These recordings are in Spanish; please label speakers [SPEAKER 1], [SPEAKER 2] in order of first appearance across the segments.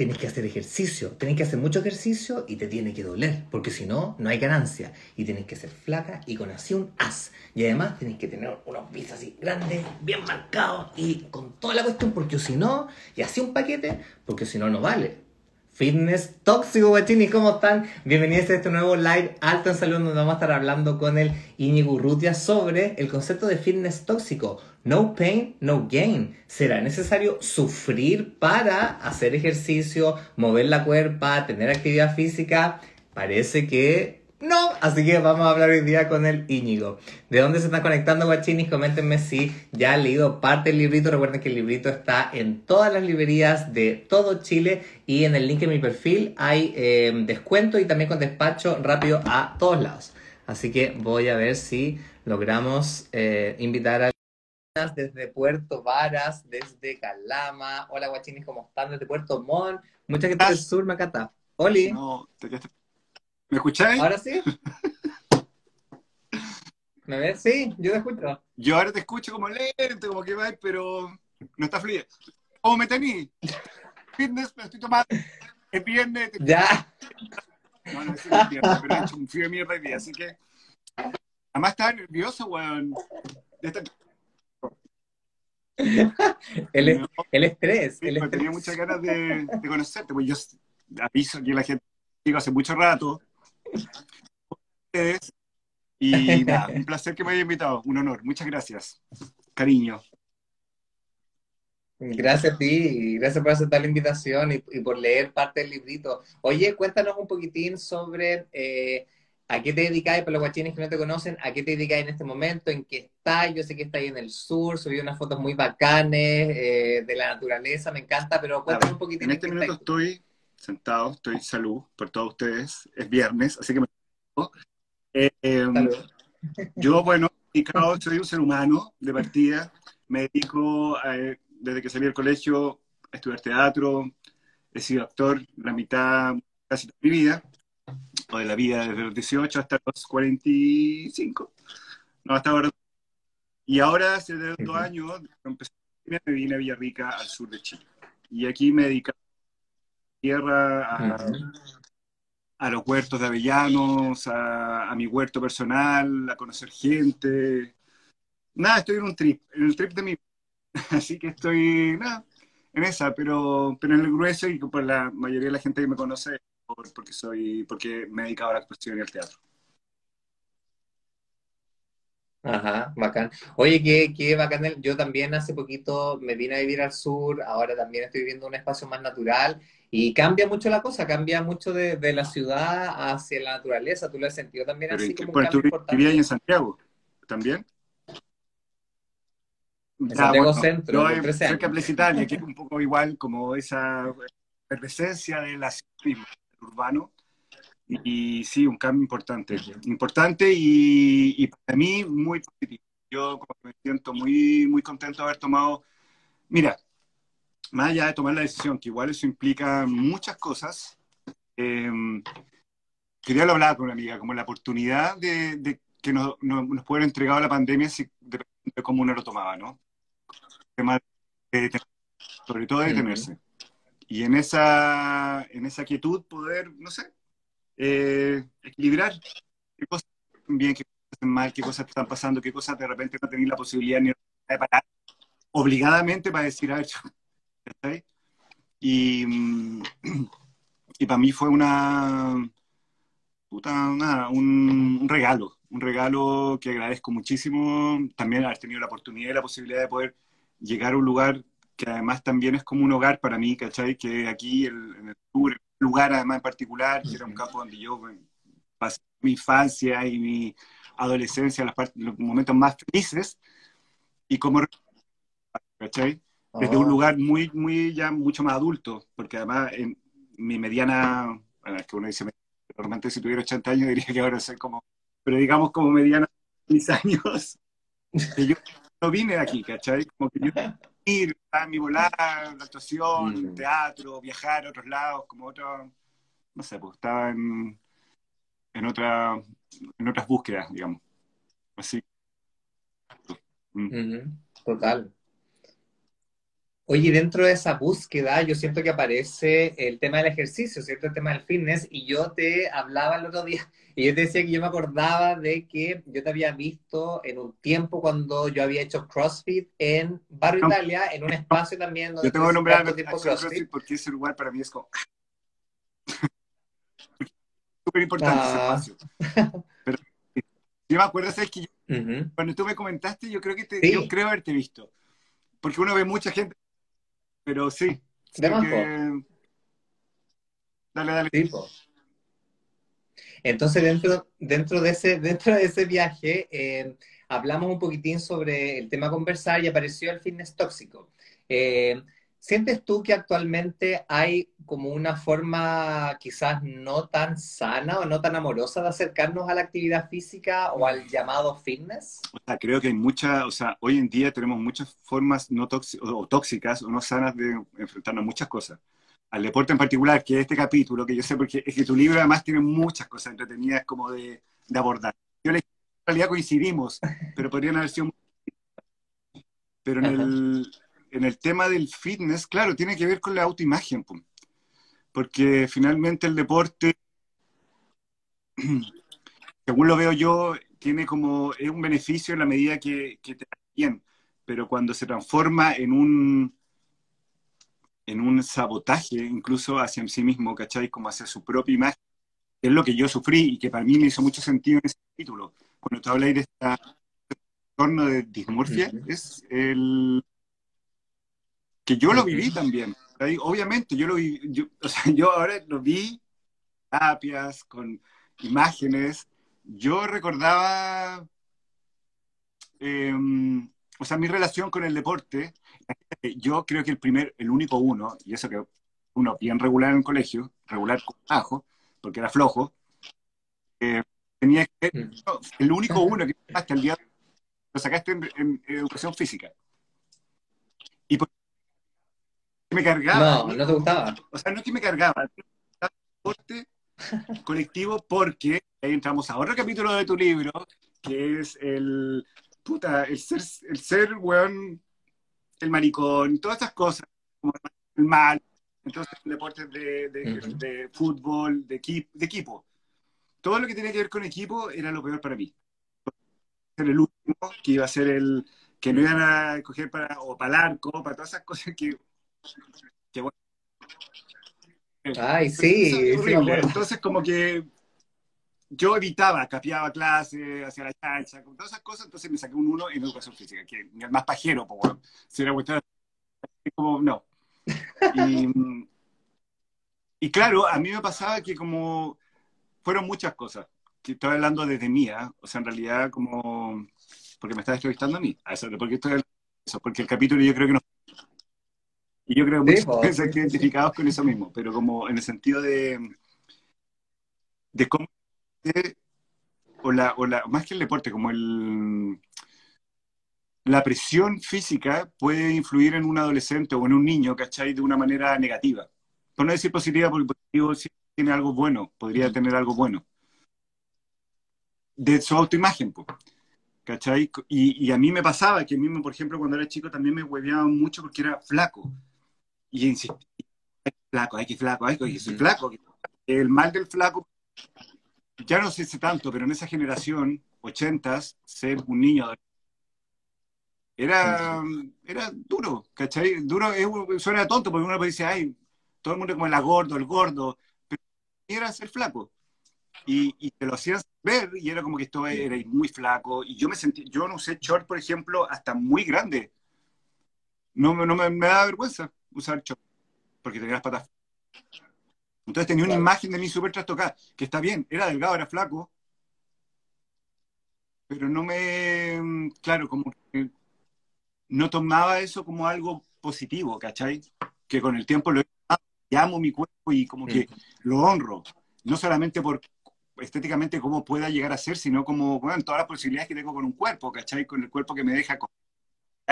[SPEAKER 1] tienes que hacer ejercicio, tienes que hacer mucho ejercicio y te tiene que doler, porque si no, no hay ganancia. Y tienes que ser flaca y con así un as. Y además tienes que tener unos bíceps así grandes, bien marcados y con toda la cuestión, porque si no, y así un paquete, porque si no, no vale. Fitness Tóxico, guachini, ¿cómo están? Bienvenidos a este nuevo live alto en salud donde vamos a estar hablando con el Iñigo Urrutia sobre el concepto de fitness tóxico. No pain, no gain. ¿Será necesario sufrir para hacer ejercicio, mover la cuerpa, tener actividad física? Parece que no, así que vamos a hablar hoy día con el Íñigo. ¿De dónde se están conectando, guachinis? Coméntenme si ya han leído parte del librito. Recuerden que el librito está en todas las librerías de todo Chile y en el link en mi perfil hay eh, descuento y también con despacho rápido a todos lados. Así que voy a ver si logramos eh, invitar a desde Puerto Varas, desde Calama. Hola, guachinis, ¿cómo están? Desde Puerto Montt. Mucha gente del sur, me encanta. Oli.
[SPEAKER 2] No, te ¿Me escucháis?
[SPEAKER 1] ¿Ahora sí? ¿Me ves? Sí, yo te escucho.
[SPEAKER 2] Yo ahora te escucho como lento, como que va, pero no está fluido. ¿Cómo me tení? Fitness, me estoy tomando. Es viernes.
[SPEAKER 1] Ya.
[SPEAKER 2] No, no, es viernes, pero he hecho un frío de mierda hoy día, así que... Además estaba nervioso, weón.
[SPEAKER 1] el, el estrés.
[SPEAKER 2] Sí,
[SPEAKER 1] el
[SPEAKER 2] estrés. Tenía muchas ganas de, de conocerte, pues yo aviso que la gente digo hace mucho rato y nada, un placer que me haya invitado, un honor. Muchas gracias. Cariño.
[SPEAKER 1] Gracias a ti, y gracias por aceptar la invitación y, por leer parte del librito. Oye, cuéntanos un poquitín sobre eh, a qué te dedicáis, para los guachines que no te conocen, a qué te dedicáis en este momento, en qué estás. Yo sé que estáis en el sur, subí unas fotos muy bacanes eh, de la naturaleza, me encanta, pero cuéntanos un poquitín.
[SPEAKER 2] En este momento estoy sentado, estoy salud por todos ustedes. Es viernes, así que me... Eh, em, yo, bueno, soy un ser humano de partida. Me dedico, desde que salí del colegio, a estudiar teatro. He sido actor la mitad, casi de mi vida, o de la vida desde los 18 hasta los 45. No, hasta ahora. Y ahora, hace dos años, me vine a Villarrica, al sur de Chile. Y aquí me dedico tierra, a, los huertos de avellanos, a, mi huerto personal, a conocer gente. Nada, estoy en un trip, en el trip de mi... Así que estoy, nada, en esa, pero, pero en el grueso y por la mayoría de la gente que me conoce, porque soy, porque me he dedicado a la actuación y al teatro.
[SPEAKER 1] Ajá, bacán. Oye, qué, qué bacán. Yo también hace poquito me vine a vivir al sur, ahora también estoy viviendo un espacio más natural y cambia mucho la cosa, cambia mucho de, de la ciudad hacia la naturaleza. ¿Tú lo has sentido también así como un cambio
[SPEAKER 2] importante? en Santiago también?
[SPEAKER 1] En Santiago Centro,
[SPEAKER 2] no, por cerca de Plecitalia, que es un poco igual como esa presencia del urbano. Y, sí, un cambio importante. Importante y, y, para mí muy positivo. Yo me siento muy, muy contento de haber tomado... Mira, más allá de tomar la decisión, que igual eso implica muchas cosas, eh, quería hablar con una amiga, como la oportunidad de, que nos, nos, pudiera entregado la pandemia si, de, cómo uno lo tomaba, ¿no? sobre todo de detenerse. Y en esa, en esa quietud poder, no sé, eh, equilibrar qué cosas están bien, qué cosas están mal, qué cosas están pasando, qué cosas de repente no tenéis la posibilidad ni de parar obligadamente para decir, a ver, y, y para mí fue una, puta, nada, un, regalo, un regalo que agradezco muchísimo. También haber tenido la oportunidad y la posibilidad de poder llegar a un lugar que además también es como un hogar para mí, ¿cachai? Que aquí en el sur, lugar además en particular, que era un campo donde yo pasé mi infancia y mi adolescencia, los, los momentos más felices, y como, ¿cachai? desde un oh. lugar muy, muy, ya mucho más adulto, porque además en mi mediana, bueno, es que uno dice, normalmente si tuviera 80 años diría que ahora soy como, pero digamos como mediana mis años, que yo no vine de aquí, ¿cachai? Como que yo ir, mi volar, la actuación, mm. teatro, viajar a otros lados, como otro, no sé, pues estaba en, en, otra, en otras búsquedas, digamos. Así.
[SPEAKER 1] Total. Oye, dentro de esa búsqueda, yo siento que aparece el tema del ejercicio, ¿cierto? El tema del fitness, y yo te hablaba el otro día, y yo te decía que yo me acordaba de que yo te había visto en un tiempo cuando yo había hecho CrossFit en Barrio Italia, en un espacio también
[SPEAKER 2] donde... Yo tengo que nombrar CrossFit. CrossFit porque ese lugar para mí es como... Súper importante ese ah. espacio. Pero yo me acuerdo, ¿sabes que Cuando tú me comentaste, yo creo que te, yo creo haberte visto. Porque uno ve mucha gente pero sí. Dale,
[SPEAKER 1] dale. Entonces, dentro, dentro, de ese, dentro de ese viaje, eh, hablamos un poquitín sobre el tema conversar y apareció el fitness tóxico. Eh, ¿Sientes tú que actualmente hay como una forma quizás no tan sana o no tan amorosa de acercarnos a la actividad física o al llamado fitness?
[SPEAKER 2] O sea, creo que hay muchas, o sea, hoy en día tenemos muchas formas no o tóxicas o no sanas de enfrentarnos a muchas cosas. Al deporte en particular, que es este capítulo, que yo sé porque es que tu libro además tiene muchas cosas entretenidas como de, de abordar. Yo en realidad coincidimos, pero podrían haber sido... Pero en el en el tema del fitness, claro, tiene que ver con la autoimagen, porque finalmente el deporte, según lo veo yo, tiene como, es un beneficio en la medida que, te da bien, pero cuando se transforma en un, en un sabotaje, incluso hacia sí mismo, ¿cachai? Como hacia su propia imagen, es lo que yo sufrí y que para mí me hizo mucho sentido en ese título. Cuando tú hablas de este entorno de dismorfia, es el que yo lo viví también. Obviamente, yo lo vi, yo, o sea, yo ahora lo vi, terapias, con imágenes. Yo recordaba, em, o sea, mi relación con el deporte. Yo creo que el primer, el único uno, y eso que uno bien regular en el colegio, regular con ajo, porque era flojo, eh, tenía que ser el único uno que hasta el día lo sacaste en, educación física. Y por me cargaba.
[SPEAKER 1] No, no te gustaba.
[SPEAKER 2] O sea, no es que me cargaba, deporte colectivo porque ahí entramos a otro capítulo de tu libro, que es el, puta, el ser, el ser, weón, el maricón, todas estas cosas, como el mal, entonces deportes de, de, fútbol, de, equipo, de equipo. Todo lo que tenía que ver con equipo era lo peor para mí. Ser el último, que iba a ser el que no iban a coger para, o para el arco, para todas esas cosas que
[SPEAKER 1] Ay, sí.
[SPEAKER 2] Entonces, como que yo evitaba, capiaba clase, hacía la chancha, con todas esas cosas, entonces me saqué un 1 en educación física, que el más pajero, pues bueno, si era cuestión, como, no. Y, y, claro, a mí me pasaba que como fueron muchas cosas, que estoy hablando desde mía, ¿ah? o sea, en realidad como, porque me estás entrevistando a mí, a eso, porque estoy eso, porque el capítulo yo creo que no y yo creo que muchos se identificados con eso mismo, pero como en el sentido de, de cómo, o la, o la, más que el deporte, como el, la presión física puede influir en un adolescente o en un niño, ¿cachai? De una manera negativa. Por no decir positiva, porque positivo sí tiene algo bueno, podría tener algo bueno. De su autoimagen, pues. ¿cachai? Y, y, a mí me pasaba que a mí, por ejemplo, cuando era chico también me hueveaban mucho porque era flaco y insistí, flaco, hay que flaco, hay que ser flaco. El mal del flaco, ya no sé si tanto, pero en esa generación, ochentas, ser un niño era, era duro, ¿cachai? Duro, es, suena tonto porque uno decir, ay, todo el mundo como el gordo, el gordo, pero era ser flaco. Y, y, te lo hacías ver y era como que esto era muy flaco. Y yo me sentí, yo no usé short, por ejemplo, hasta muy grande. No, no me, me da vergüenza usar short, porque tenía las patas. Entonces tenía una imagen de mí súper trastocada, que está bien, era delgado, era flaco, pero no me, claro, como que no tomaba eso como algo positivo, ¿cachai? Que con el tiempo lo amo mi cuerpo y como que lo honro, no solamente por estéticamente cómo pueda llegar a ser, sino como, bueno, todas las posibilidades que tengo con un cuerpo, ¿cachai? Con el cuerpo que me deja,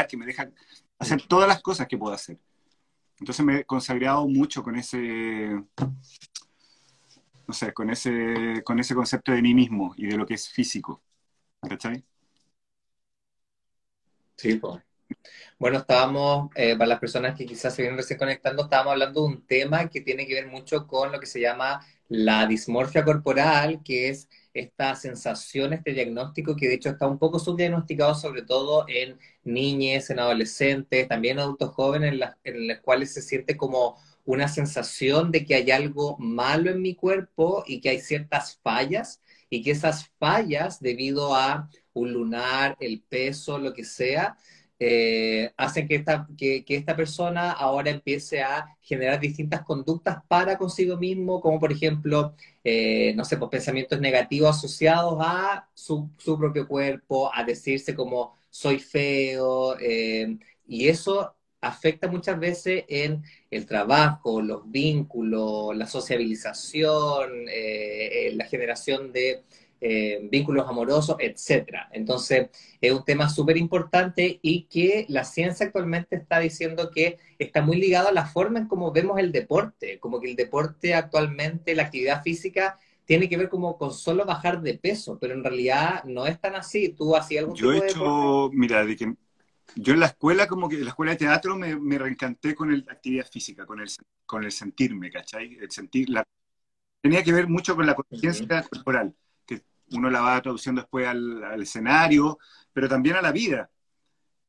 [SPEAKER 2] que me deja hacer todas las cosas que puedo hacer. Entonces me he consagrado mucho con ese, no sé, con ese, con ese concepto de mí mismo y de lo que es físico. ¿Cachai?
[SPEAKER 1] Sí, pues. Bueno, estábamos, eh, para las personas que quizás se vienen recién conectando, estábamos hablando de un tema que tiene que ver mucho con lo que se llama la dismorfia corporal, que es esta sensación, este diagnóstico que de hecho está un poco subdiagnosticado sobre todo en niñas, en adolescentes, también en adultos jóvenes, en, en los cuales se siente como una sensación de que hay algo malo en mi cuerpo y que hay ciertas fallas y que esas fallas, debido a un lunar, el peso, lo que sea, eh, hacen que esta, que, esta persona ahora empiece a generar distintas conductas para consigo mismo, como por ejemplo, eh, no sé, pues pensamientos negativos asociados a su, propio cuerpo, a decirse como soy feo, eh, y eso afecta muchas veces en el trabajo, los vínculos, la sociabilización, la generación de eh, vínculos amorosos, etcétera. Entonces, es un tema súper importante y que la ciencia actualmente está diciendo que está muy ligado a la forma en cómo vemos el deporte, como que el deporte actualmente, la actividad física, tiene que ver como con solo bajar de peso, pero en realidad no es tan así. ¿Tú hacías algún
[SPEAKER 2] Yo he hecho, mira, de que yo en la escuela, como que en la escuela de teatro, me, me reencanté con la actividad física, con el, con el sentirme, ¿cachai? El sentir, la, tenía que ver mucho con la conciencia corporal uno la va traduciendo después al, escenario, pero también a la vida.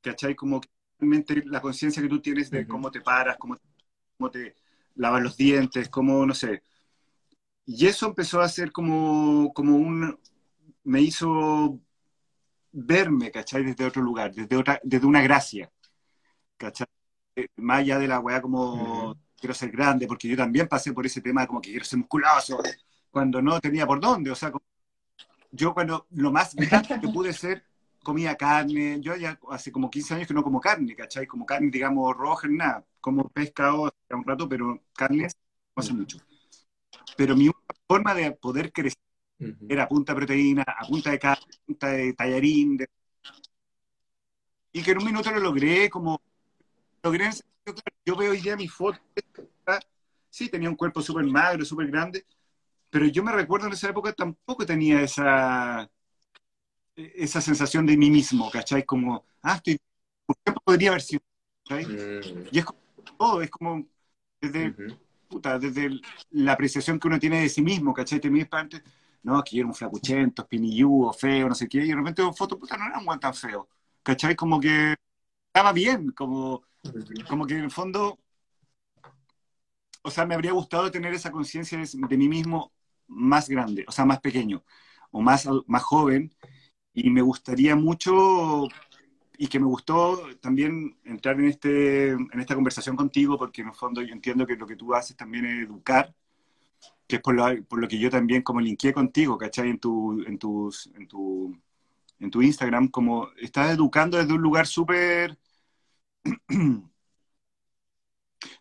[SPEAKER 2] ¿Cachai? Como que realmente la conciencia que tú tienes de cómo te paras, cómo, cómo te lavas los dientes, cómo, no sé. Y eso empezó a ser como, como un... me hizo verme, ¿cachai? Desde otro lugar, desde, otra, desde una gracia, ¿cachai? Eh, más allá de la weá como quiero ser grande, porque yo también pasé por ese tema como que quiero ser musculoso, cuando no tenía por dónde, o sea, como yo cuando lo más que pude ser, comía carne, yo ya hace como 15 años que no como carne, ¿cachai? Como carne, digamos, roja, nada, como pescado hace un rato, pero carnes no hace mucho. Pero mi forma de poder crecer era a punta de proteína, a punta de carne, a punta de tallarín, y que en un minuto lo logré, como logré, yo veo hoy día mi foto, sí, tenía un cuerpo súper magro, súper grande, pero yo me recuerdo en esa época tampoco tenía esa, esa sensación de mí mismo, ¿cachai? Como, ah, estoy, ¿por qué podría haber sido? Mm. Y es como todo, es como desde, puta, desde la apreciación que uno tiene de sí mismo, ¿cachai? Te mides para antes, no, que yo era un flacuchento, espinilludo, feo, no sé qué, y de repente veo fotos, puta, no era un tan feo, ¿cachai? Como que estaba bien, como, como que en el fondo, o sea, me habría gustado tener esa conciencia de mí mismo más grande, o sea, más pequeño o más, más joven. Y me gustaría mucho, y que me gustó también entrar en, este, en esta conversación contigo, porque en el fondo yo entiendo que lo que tú haces también es educar, que es por lo, por lo que yo también como linké contigo, ¿cachai? En tu, en tus, en tu, en tu Instagram, como estás educando desde un lugar súper,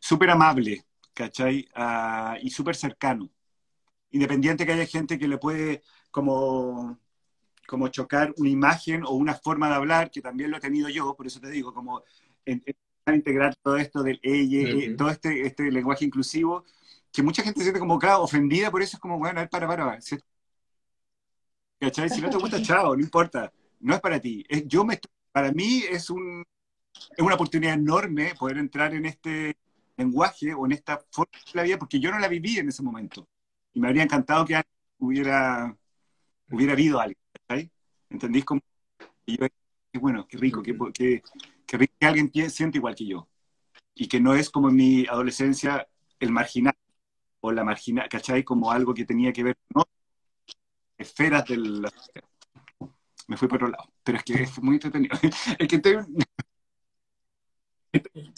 [SPEAKER 2] súper amable, ¿cachai? Ah, y súper cercano independiente que haya gente que le puede como, como chocar una imagen o una forma de hablar, que también lo he tenido yo, por eso te digo, como integrar todo esto del ella, eh, todo este, este lenguaje inclusivo, que mucha gente se siente como, claro, ofendida, por eso es como, bueno, a ver, para, para, para. ¿Cachai? Si no te gusta, chao, no importa, no es para ti. Es, yo me, para mí es, un, es una oportunidad enorme poder entrar en este lenguaje o en esta forma de la vida, porque yo no la viví en ese momento. Y me habría encantado que hubiera, hubiera habido alguien, ¿sabes? ¿Entendís? Como, y yo, bueno, qué rico, qué, qué, qué rico que alguien siente igual que yo. Y que no es como en mi adolescencia el marginal o la marginal, ¿cachai? Como algo que tenía que ver con esferas del... Me fui por otro lado, pero es que es muy entretenido. es que estoy...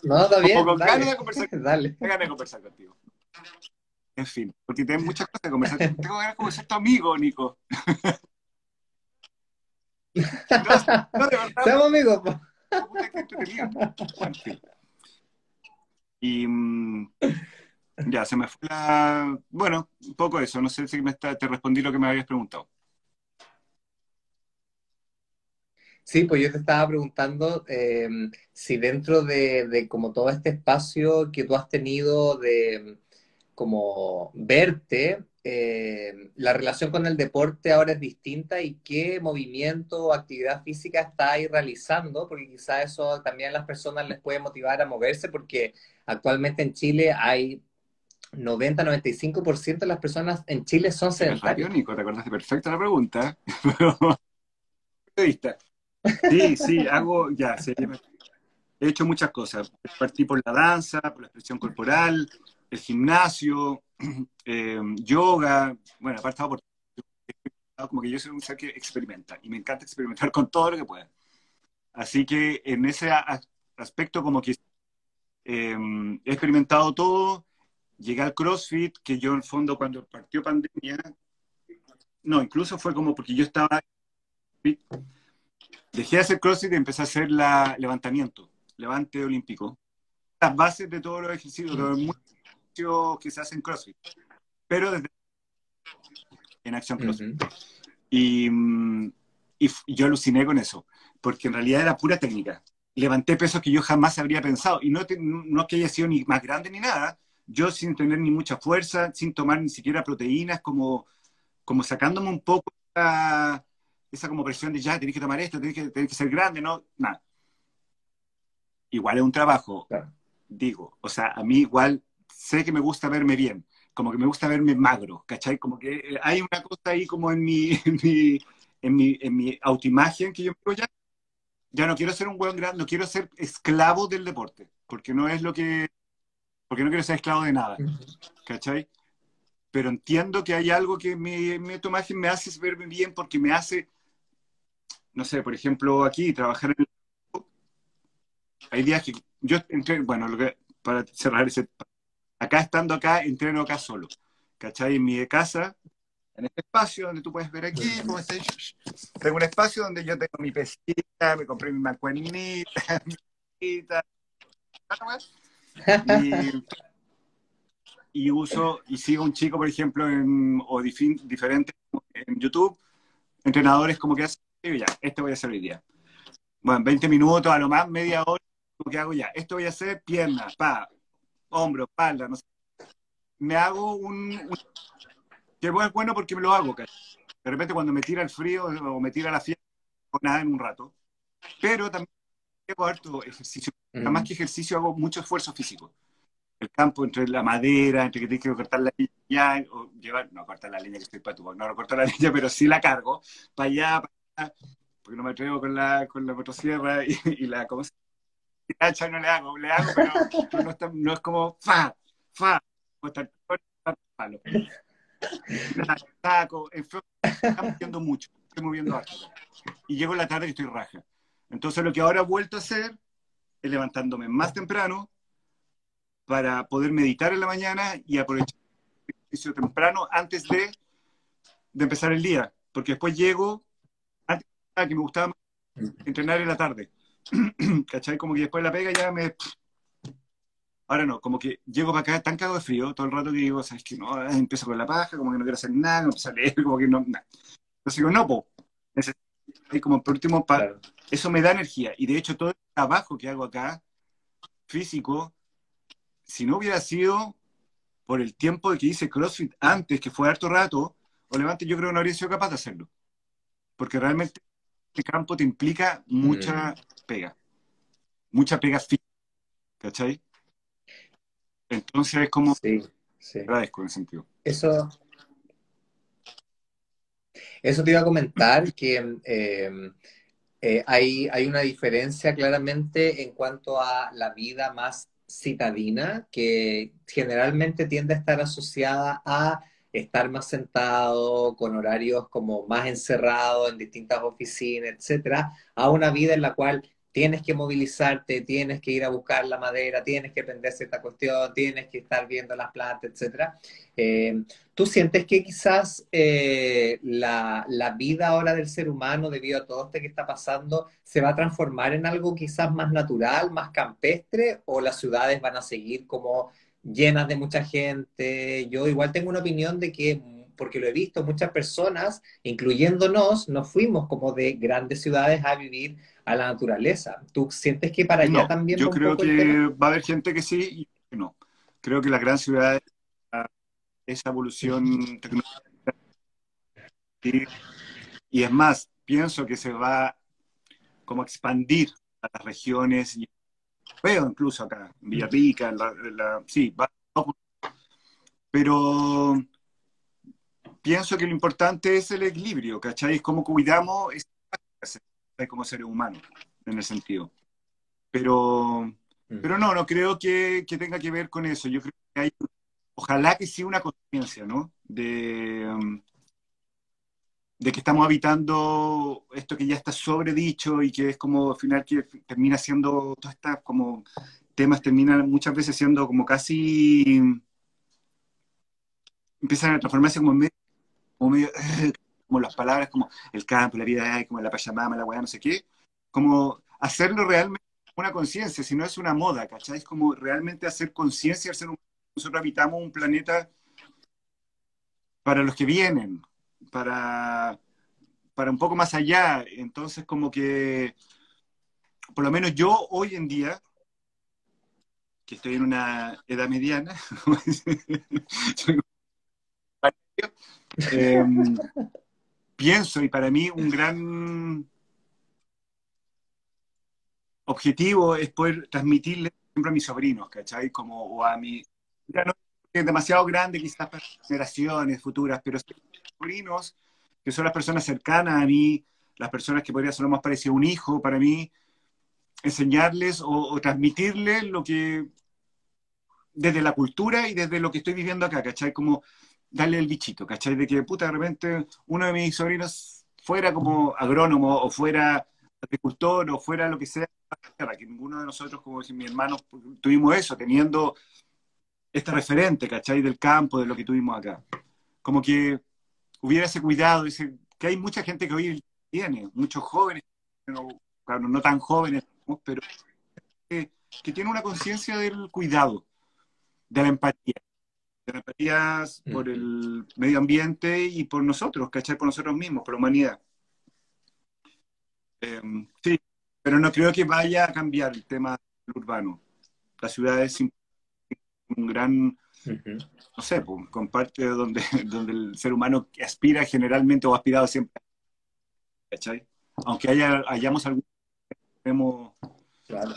[SPEAKER 1] No, está bien.
[SPEAKER 2] Con ganas de conversar, dale. ganas de conversar contigo. En fin, porque tienes muchas cosas que conversar. Tengo ganas de conversar tu amigo, Nico.
[SPEAKER 1] no, de Somos amigos.
[SPEAKER 2] Y mm, ya, se me fue la... Bueno, un poco eso. No sé si me está... te respondí lo que me habías preguntado.
[SPEAKER 1] Sí, pues yo te estaba preguntando em, si dentro de, de, como todo este espacio que tú has tenido de como verte eh, la relación con el deporte ahora es distinta y qué movimiento o actividad física está ahí realizando, porque quizás eso también a las personas les puede motivar a moverse, porque actualmente en Chile hay 90-95% de las personas en Chile son sedentarias.
[SPEAKER 2] Nico, te acordaste perfecto la pregunta. sí, sí, hago, ya, he hecho muchas cosas. Partí por la danza, por la expresión corporal, el gimnasio, eh, yoga, bueno, aparte por como que yo soy un ser que experimenta y me encanta experimentar con todo lo que pueda. Así que en ese aspecto como que eh, he experimentado todo, llegué al CrossFit, que yo en el fondo cuando partió pandemia, no, incluso fue como porque yo estaba, dejé de hacer CrossFit y empecé a hacer la, levantamiento, levante olímpico. Las bases de todos los ejercicios, de que se hacen CrossFit, pero desde en acción CrossFit. y, y, yo aluciné con eso, porque en realidad era pura técnica. Levanté pesos que yo jamás habría pensado, y no, no que haya sido ni más grande ni nada, yo sin tener ni mucha fuerza, sin tomar ni siquiera proteínas, como, como sacándome un poco esa, esa como presión de ya, tenés que tomar esto, tenés que, tenés que ser grande, no, nada. Igual es un trabajo, digo, o sea, a mí igual sé que me gusta verme bien, como que me gusta verme magro, ¿cachai? Como que eh, hay una cosa ahí como en mi, en mi, en mi, autoimagen que yo me ya, ya no quiero ser un buen grande, no quiero ser esclavo del deporte, porque no es lo que, porque no quiero ser esclavo de nada, ¿cachai? Pero entiendo que hay algo que mi, mi autoimagen me hace verme bien porque me hace, no sé, por ejemplo, aquí, trabajar en el... Hay días que yo entré, bueno, lo que, para cerrar ese acá estando acá, entreno acá solo. ¿Cachai? En mi casa, en este espacio donde tú puedes ver aquí, tengo un espacio donde yo tengo mi pesita, me compré mi mancuernita, mi pesita, y, y, uso, y sigo un chico, por ejemplo, en, o diferentes en YouTube, entrenadores como que hacen, ya, esto voy a hacer hoy día. Bueno, 20 minutos, a lo más media hora, ¿qué hago ya? Esto voy a hacer piernas, pa, hombro, espalda, no sé. Me hago un, que es bueno porque me lo hago, De repente cuando me tira el frío o me tira la fiesta, no nada en un rato. Pero también hago harto ejercicio. Nada más que ejercicio hago mucho esfuerzo físico. El campo entre la madera, entre que tienes que cortar la leña, o llevar, no cortar la leña que estoy para tu, no cortar la leña, pero sí la cargo, para allá, para allá, porque no me atrevo con la, con la motosierra y, y la, ¿cómo se no le hago, le hago, pero, no, está, no, es como fa, fa, palo. Saco, está moviendo mucho, estoy moviendo harto. Y llego en la tarde y estoy raja. Entonces lo que ahora he vuelto a hacer es levantándome más temprano para poder meditar en la mañana y aprovechar el ejercicio temprano antes de, de empezar el día. Porque después llego, antes que me gustaba entrenar en la tarde. ¿Cachai? Como que después de la pega ya me... Ahora no, como que llego para acá tan cago de frío todo el rato que digo, ¿sabes que No, empiezo con la paja, como que no quiero hacer nada, no empiezo a leer, como que no, nada. Entonces digo, no, po. Y como por último, eso me da energía. Y de hecho, todo el trabajo que hago acá, físico, si no hubiera sido por el tiempo de que hice CrossFit antes, que fue harto rato, o levante, yo creo que no habría sido capaz de hacerlo. Porque realmente este campo te implica mucha mm. Pega, mucha pega física, ¿cachai? Entonces es como... Sí, sí. Agradezco en ese sentido.
[SPEAKER 1] Eso... Eso te iba a comentar que em, eh, hay, hay una diferencia claramente en cuanto a la vida más citadina, que generalmente tiende a estar asociada a estar más sentado, con horarios como más encerrados en distintas oficinas, etcétera, a una vida en la cual tienes que movilizarte, tienes que ir a buscar la madera, tienes que aprender cierta cuestión, tienes que estar viendo las plantas, etcétera. Eh, ¿Tú sientes que quizás eh, la, la, vida ahora del ser humano, debido a todo esto que está pasando, se va a transformar en algo quizás más natural, más campestre, o las ciudades van a seguir como llenas de mucha gente. Yo igual tengo una opinión de que, porque lo he visto, muchas personas, incluyéndonos, nos fuimos como de grandes ciudades a vivir a la naturaleza. ¿Tú sientes que para allá también...
[SPEAKER 2] Yo creo que va a haber gente que sí y no. Creo que las grandes ciudades esa evolución tecnológica. Y, es más, pienso que se va como a expandir a las regiones, y veo incluso acá, en Villarrica, la, sí, va, pero pienso que lo importante es el equilibrio, ¿cachai? Es cómo cuidamos como seres humanos, en el sentido. Pero, pero no, no creo que, que, tenga que ver con eso. Yo creo que hay, ojalá que sí una conciencia, ¿no? De, um, de que estamos habitando esto que ya está sobredicho y que es como al final que termina siendo, todas estas como temas terminan muchas veces siendo como casi, empiezan a transformarse como medio, como, medio, como las palabras como el campo, la vida, como la pachamama, la weá, no sé qué, como hacerlo realmente una conciencia, si no es una moda, ¿cachai? Es como realmente hacer conciencia, ser nosotros habitamos un planeta para los que vienen, para, para un poco más allá. Entonces, como que, por lo menos yo hoy en día, que estoy en una edad mediana, em, pienso, y para mí un gran objetivo es poder transmitirle siempre a mis sobrinos, ¿cachai? Como, o a mi, ya no es demasiado grande quizás para generaciones futuras, pero sobrinos, que son las personas cercanas a mí, las personas que podría ser lo más parecido a un hijo para mí, enseñarles o, transmitirles lo que, desde la cultura y desde lo que estoy viviendo acá, ¿cachai? Como darle el bichito, ¿cachai? De que, puta, de repente uno de mis sobrinos fuera como agrónomo o fuera agricultor o fuera lo que sea, que ninguno de nosotros, como decir mi hermano, tuvimos eso, teniendo este referente, ¿cachai? Del campo, de lo que tuvimos acá. Como que hubiera ese cuidado, ese, que hay mucha gente que hoy tiene, muchos jóvenes, no, claro, no tan jóvenes, pero que, que tiene una conciencia del cuidado, de la empatía. Empatía por el medio ambiente y por nosotros, ¿cachai? Por nosotros mismos, por la humanidad. Em, sí, pero no creo que vaya a cambiar el tema urbano. La ciudad es un gran, no sé, pues, comparte donde, donde el ser humano aspira generalmente o ha aspirado siempre. ¿Cachai? Aunque haya, hayamos algún claro.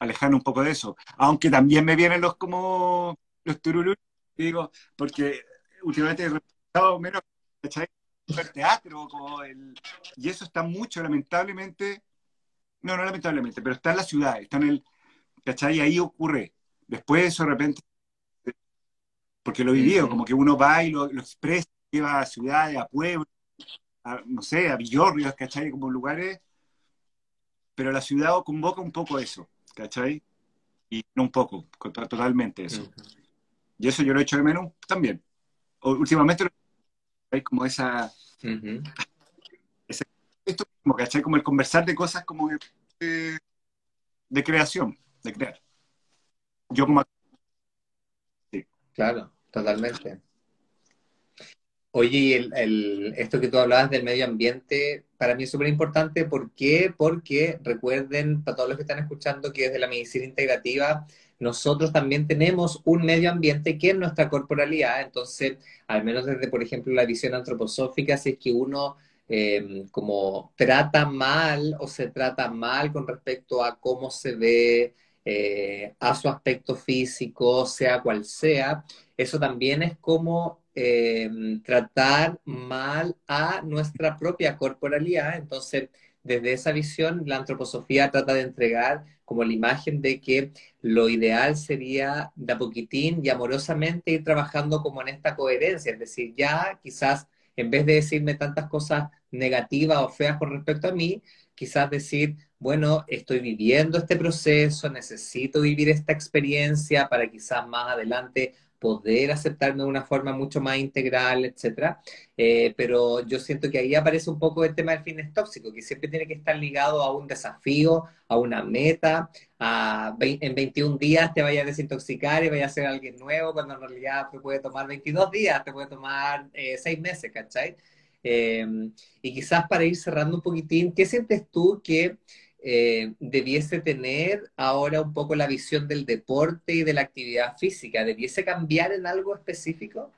[SPEAKER 2] alejarnos un poco de eso. Aunque también me vienen los como los turulus, digo, porque últimamente he repasado menos, ¿cachai? el teatro, como el... y eso está mucho, lamentablemente, no, no lamentablemente, pero está en la ciudad, está en el, ¿cachai? Ahí ocurre. Después eso de repente, porque lo he vivido, como que uno va y lo, expresa, lleva a ciudades, a pueblos, a, no sé, a Villorrios, ¿cachai? Como lugares, pero la ciudad convoca un poco eso, ¿cachai? Y no un poco, totalmente eso. Y eso yo lo he hecho de menos también. Últimamente lo hay como esa... esto como, ¿cachai? Como el conversar de cosas como de, de creación, de crear. Yo como...
[SPEAKER 1] Sí. Claro, totalmente. Oye, el, el, esto que tú hablabas del medio ambiente, para mí es súper importante. ¿Por qué? Porque recuerden, para todos los que están escuchando, que desde la medicina integrativa nosotros también tenemos un medio ambiente que es nuestra corporalidad. Entonces, al menos desde, por ejemplo, la visión antroposófica, si es que uno eh, como trata mal o se trata mal con respecto a cómo se ve, eh, a su aspecto físico, sea cual sea, eso también es como eh, tratar mal a nuestra propia corporalidad. Entonces, desde esa visión, la antroposofía trata de entregar como la imagen de que lo ideal sería de a poquitín y amorosamente ir trabajando como en esta coherencia, es decir, ya quizás en vez de decirme tantas cosas negativas o feas con respecto a mí, quizás decir, bueno, estoy viviendo este proceso, necesito vivir esta experiencia para quizás más adelante poder aceptarme de una forma mucho más integral, etcétera. Eh, pero yo siento que ahí aparece un poco el tema del fitness tóxico, que siempre tiene que estar ligado a un desafío, a una meta, a en 21 días te vayas a desintoxicar y vayas a ser alguien nuevo, cuando en realidad te puede tomar 22 días, te puede tomar eh, 6 meses, ¿cachai? Em, y quizás para ir cerrando un poquitín, ¿qué sientes tú que eh, debiese tener ahora un poco la visión del deporte y de la actividad física? ¿Debiese cambiar en algo específico?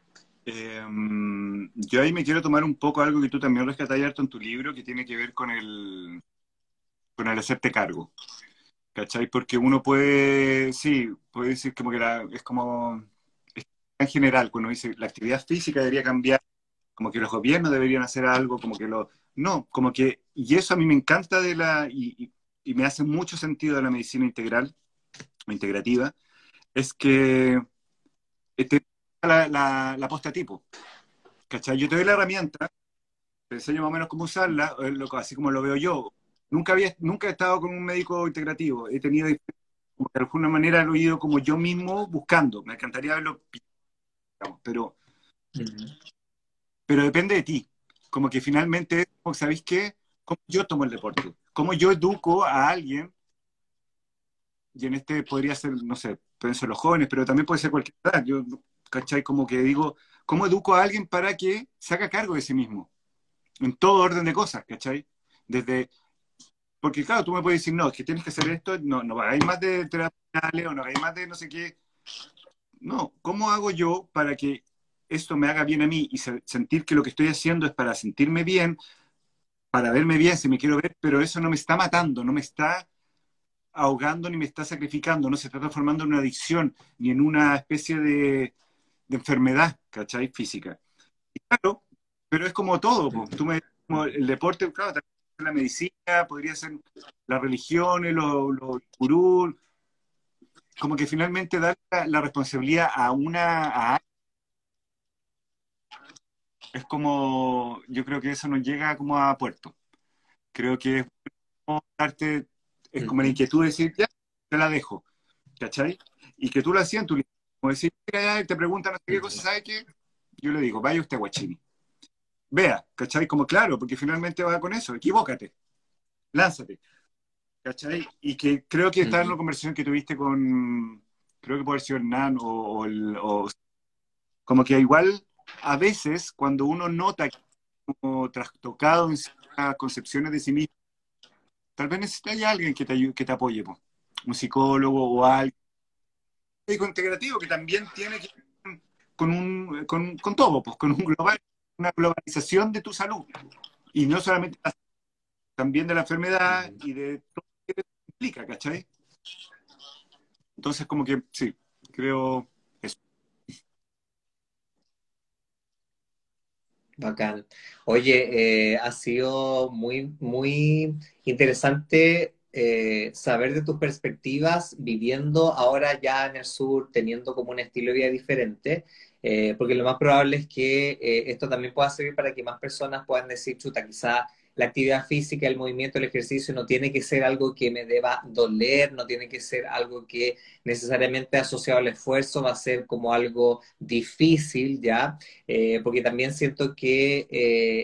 [SPEAKER 2] Em, yo ahí me quiero tomar un poco algo que tú también rescataste harto en tu libro, que tiene que ver con el, con el hacerte cargo. ¿Cachai? Porque uno puede, sí, puede decir como que es como, en general, cuando dice la actividad física debería cambiar, como que los gobiernos deberían hacer algo, como que lo, no, como que, y eso a mí me encanta de la, y, me hace mucho sentido de la medicina integral, o integrativa, es que este, la, la, la posta tipo, ¿cachai? Yo te doy la herramienta, te enseño más o menos cómo usarla, así como lo veo yo, Nunca, había, nunca he estado con un médico integrativo. He tenido, de alguna manera, lo he ido como yo mismo buscando. Me encantaría verlo, pero, pero depende de ti. Como que finalmente, ¿sabéis qué? ¿Cómo yo tomo el deporte? ¿Cómo yo educo a alguien? Y en este podría ser, no sé, pienso en los jóvenes, pero también puede ser cualquier edad. Yo, ¿cachai? Como que digo, ¿cómo educo a alguien para que se haga cargo de sí mismo? En todo orden de cosas, ¿cachai? Desde porque claro, tú me puedes decir, no, es que tienes que hacer esto, no, no hagáis más de terapias o no hagáis más de no sé qué. No, ¿cómo hago yo para que esto me haga bien a mí y sentir que lo que estoy haciendo es para sentirme bien, para verme bien si me quiero ver, pero eso no me está matando, no me está ahogando ni me está sacrificando, no se está transformando en una adicción ni en una especie de, enfermedad, ¿cachai? Física. Y claro, pero es como todo, tú me, como el deporte, claro, la medicina, podría ser las religiones, los, los gurús, como que finalmente dar la, responsabilidad a una... A, es como, yo creo que eso nos llega como a puerto. Creo que es como darte, es como la inquietud de decir, ya, te la dejo, ¿cachai? Y que tú lo hacías en tu como decir, te preguntan no sé qué cosa, ¿sabes qué? Yo le digo, vaya usted a Guachini vea, ¿cachai? Como claro, porque finalmente va con eso, equivócate, lánzate, ¿cachai? Y que creo que está en la conversación que tuviste con, creo que puede ser Hernán o, o, como que igual a veces cuando uno nota como trastocado en concepciones de sí mismo, tal vez necesita alguien que te, que te apoye, un psicólogo o alguien médico integrativo que también tiene que con un con, con todo, pues con un global una globalización de tu salud. Y no solamente también de la enfermedad y de todo lo que implica, ¿cachai? Entonces, como que sí, creo eso.
[SPEAKER 1] Bacán. Oye, eh, ha sido muy, muy interesante eh, saber de tus perspectivas viviendo ahora ya en el sur, teniendo como un estilo de vida diferente. Eh, porque lo más probable es que eh, esto también pueda servir para que más personas puedan decir, chuta, quizá la actividad física, el movimiento, el ejercicio no tiene que ser algo que me deba doler, no tiene que ser algo que necesariamente asociado al esfuerzo va a ser como algo difícil, ¿ya? Eh, porque también siento que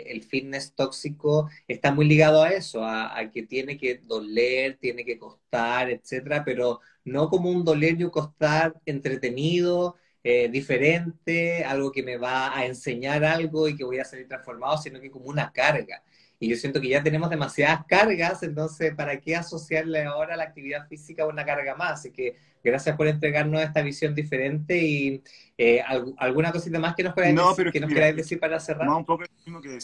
[SPEAKER 1] el fitness tóxico está muy ligado a eso, a, a, que tiene que doler, tiene que costar, etcétera, pero no como un doler y un costar entretenido, eh, diferente, algo que me va a enseñar algo y que voy a salir transformado, sino que como una carga. Y yo siento que ya tenemos demasiadas cargas, entonces, ¿para qué asociarle ahora la actividad física a una carga más? Así que gracias por entregarnos esta visión diferente y eh, alguna cosita más que nos queráis decir, que nos decir para cerrar.
[SPEAKER 2] un poco lo mismo que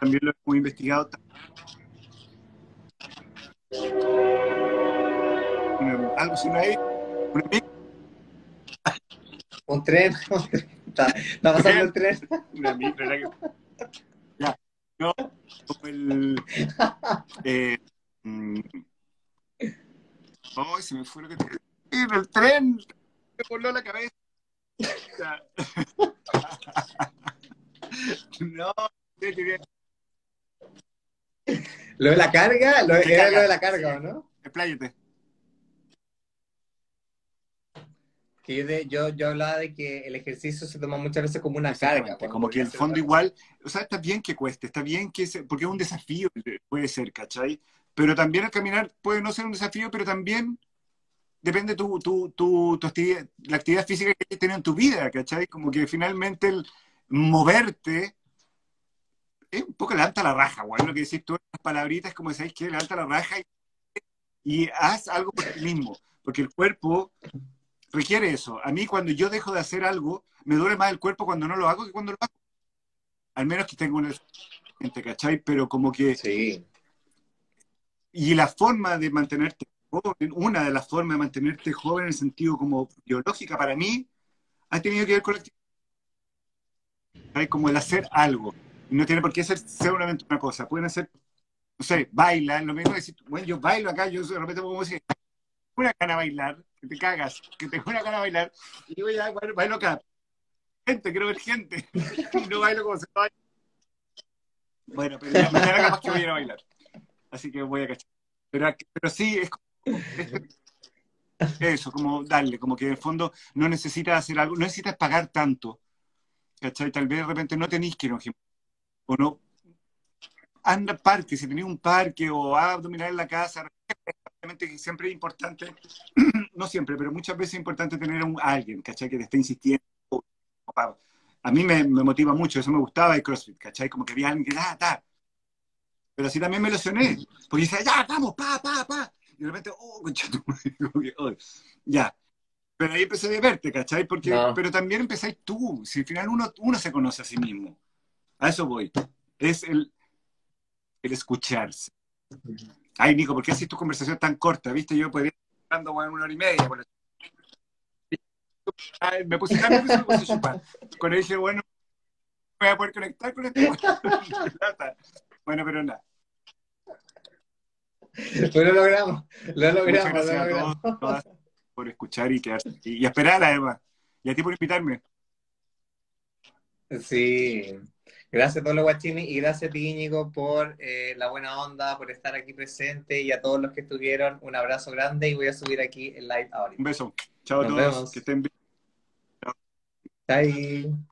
[SPEAKER 2] también lo hemos investigado. Algo si no hay,
[SPEAKER 1] un tren, Está, pasando el tren.
[SPEAKER 2] Como el. Eh, Ay, se me fue lo que te. El tren me voló la cabeza. no,
[SPEAKER 1] Lo de la carga, lo, era lo de la carga, ¿no?
[SPEAKER 2] Expláyate.
[SPEAKER 1] Que yo, yo, hablaba de que el ejercicio se toma muchas veces como una carga.
[SPEAKER 2] Como que el fondo igual, o sea, está bien que cueste, está bien que, porque es un desafío, puede ser, ¿cachai? Pero también el caminar puede no ser un desafío, pero también depende tu, tu, tu, tu actividad, la actividad física que hayas tenido en tu vida, ¿cachai? Como que finalmente el moverte es un poco levanta la raja, güey. Lo que decís tú, las palabritas, como decís que levanta la raja y y haz algo por ti mismo, porque el cuerpo requiere eso. A mí cuando yo dejo de hacer algo, me duele más el cuerpo cuando no lo hago que cuando lo hago. Al menos que tengo una gente, ¿cachai? Pero como que...
[SPEAKER 1] Sí.
[SPEAKER 2] Y la forma de mantenerte joven, una de las formas de mantenerte joven en el sentido como biológica para mí, ha tenido que ver con la como el hacer algo. No tiene por qué ser seguramente una cosa. Pueden hacer, no sé, bailar, lo mismo que decir, bueno, yo bailo acá, yo de repente puedo decir, una gana bailar, te cagas, que tengo una gana de bailar, y digo, ya, bueno, bailo acá. Gente, quiero ver gente, y no bailo como se baila. Bueno, pero ya, mañana capaz que voy a ir a bailar. Así que voy a cachar. Pero, pero sí, es como, eso, como darle, como que en fondo no necesitas hacer algo, no necesitas pagar tanto ¿cachai? Tal vez de repente no tenéis que ir a un gimnasio, o no. Anda parque, si tenéis un parque o a abdominal en la casa, que siempre es importante, no siempre, pero muchas veces es importante tener a, un, alguien, ¿cachai? Que te esté insistiendo. A mí me, me, motiva mucho, eso me gustaba el CrossFit, ¿cachai? Como que había alguien que, ah, ta. Pero así también me lesioné, porque dice, ya, vamos, pa, pa, pa. Y de repente, oh, concha, oh, ya. Pero ahí empecé a verte, ¿cachai? Porque, Pero también empezáis tú. Si al final uno, uno se conoce a sí mismo. A eso voy. Es el, el escucharse. Ay, Nico, ¿por qué haces tu conversación tan corta? ¿Viste? Yo podría estar hablando una hora y media. Por Ay, me puse tan nervioso me puse chupar. Cuando dije, bueno, voy a poder conectar con este. bueno, pero nada.
[SPEAKER 1] Pero lo logramos, lo logramos, lo logramos
[SPEAKER 2] por escuchar y quedarse y, esperar además. Y a ti por invitarme.
[SPEAKER 1] Sí, gracias a todos los guachines y gracias a ti, Íñigo, por eh, la buena onda, por estar aquí presente y a todos los que estuvieron, un abrazo grande y voy a subir aquí el live ahora.
[SPEAKER 2] Un beso. Chao a todos. Que estén bien.
[SPEAKER 1] Chao.